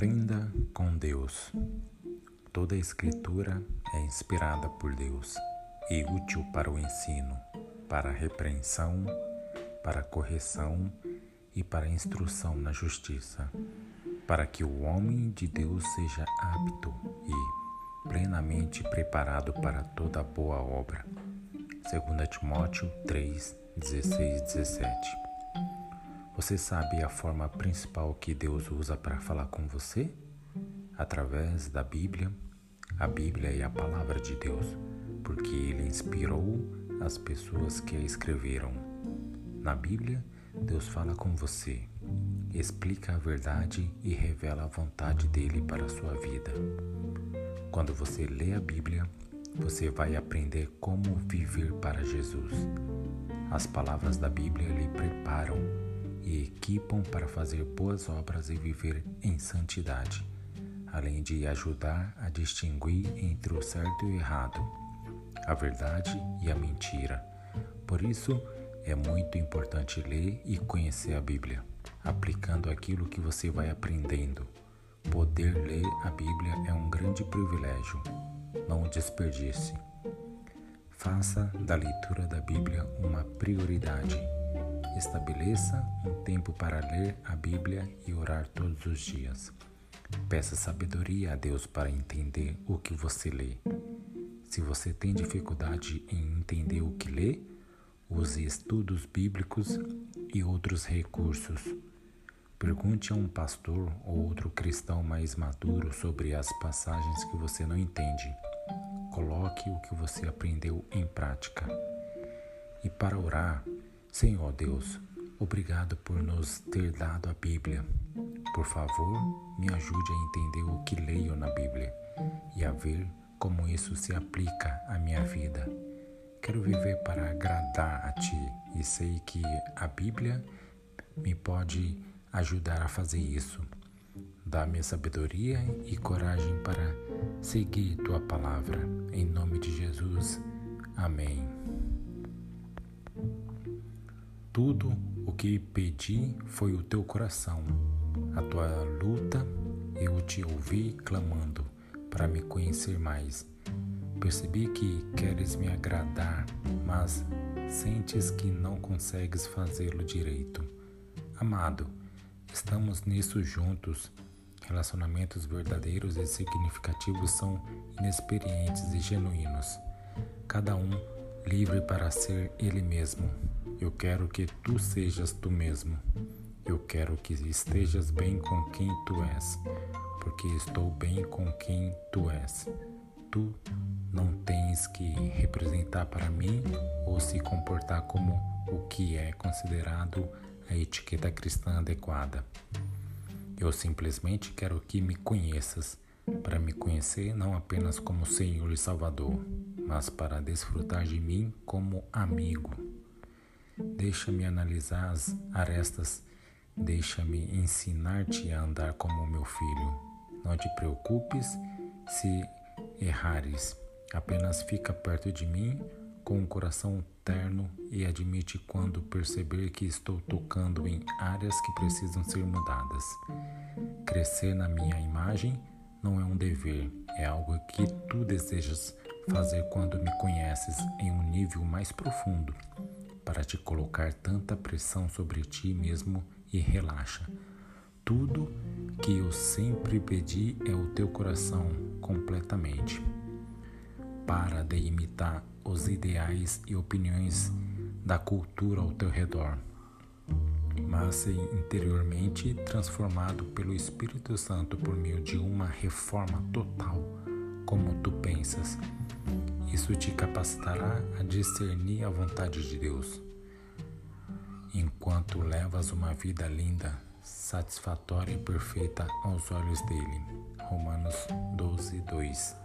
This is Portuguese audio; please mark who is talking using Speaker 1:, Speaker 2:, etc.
Speaker 1: Aprenda com Deus. Toda a Escritura é inspirada por Deus e útil para o ensino, para a repreensão, para a correção e para a instrução na justiça, para que o homem de Deus seja apto e plenamente preparado para toda boa obra. 2 Timóteo 3, 16 17 você sabe a forma principal que Deus usa para falar com você? Através da Bíblia. A Bíblia é a palavra de Deus, porque Ele inspirou as pessoas que a escreveram. Na Bíblia, Deus fala com você, explica a verdade e revela a vontade dele para a sua vida. Quando você lê a Bíblia, você vai aprender como viver para Jesus. As palavras da Bíblia lhe preparam e equipam para fazer boas obras e viver em santidade, além de ajudar a distinguir entre o certo e o errado, a verdade e a mentira. Por isso, é muito importante ler e conhecer a Bíblia, aplicando aquilo que você vai aprendendo. Poder ler a Bíblia é um grande privilégio. Não desperdice. Faça da leitura da Bíblia uma prioridade Estabeleça um tempo para ler a Bíblia e orar todos os dias. Peça sabedoria a Deus para entender o que você lê. Se você tem dificuldade em entender o que lê, use estudos bíblicos e outros recursos. Pergunte a um pastor ou outro cristão mais maduro sobre as passagens que você não entende. Coloque o que você aprendeu em prática. E para orar, Senhor Deus, obrigado por nos ter dado a Bíblia. Por favor, me ajude a entender o que leio na Bíblia e a ver como isso se aplica à minha vida. Quero viver para agradar a Ti e sei que a Bíblia me pode ajudar a fazer isso. Dá-me sabedoria e coragem para seguir Tua palavra. Em nome de Jesus. Amém. Tudo o que pedi foi o teu coração, a tua luta, eu te ouvi clamando para me conhecer mais. Percebi que queres me agradar, mas sentes que não consegues fazê-lo direito. Amado, estamos nisso juntos. Relacionamentos verdadeiros e significativos são inexperientes e genuínos. Cada um livre para ser ele mesmo. Eu quero que tu sejas tu mesmo. Eu quero que estejas bem com quem tu és, porque estou bem com quem tu és. Tu não tens que representar para mim ou se comportar como o que é considerado a etiqueta cristã adequada. Eu simplesmente quero que me conheças, para me conhecer não apenas como Senhor e Salvador, mas para desfrutar de mim como amigo. Deixa-me analisar as arestas, deixa-me ensinar-te a andar como meu filho. Não te preocupes se errares, apenas fica perto de mim com um coração terno e admite quando perceber que estou tocando em áreas que precisam ser mudadas. Crescer na minha imagem não é um dever, é algo que tu desejas fazer quando me conheces em um nível mais profundo para te colocar tanta pressão sobre ti mesmo e relaxa. Tudo que eu sempre pedi é o teu coração completamente. Para de imitar os ideais e opiniões da cultura ao teu redor, mas ser interiormente transformado pelo Espírito Santo por meio de uma reforma total, como tu pensas isso te capacitará a discernir a vontade de Deus. Enquanto levas uma vida linda, satisfatória e perfeita aos olhos dele. Romanos 12, 2.